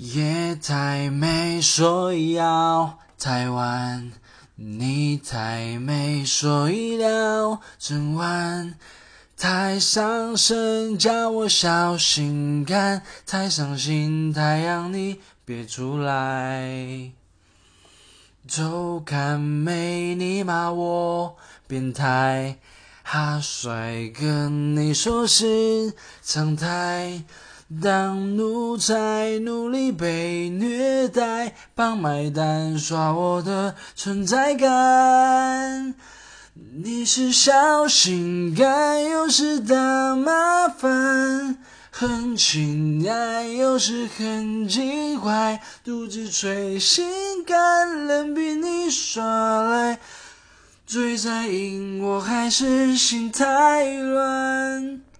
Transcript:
夜太美，所以要太晚。你太美，所以聊整晚。太上身，叫我小心肝。太伤心，太阳你别出来。周刊美，你骂我变态。哈帅哥，你说是常态。当奴才，努力被虐待，帮买单，刷我的存在感。你是小心肝，有时大麻烦，很亲爱，有时很奇怪，独自吹心肝，任凭你耍赖，最在意我还是心太乱。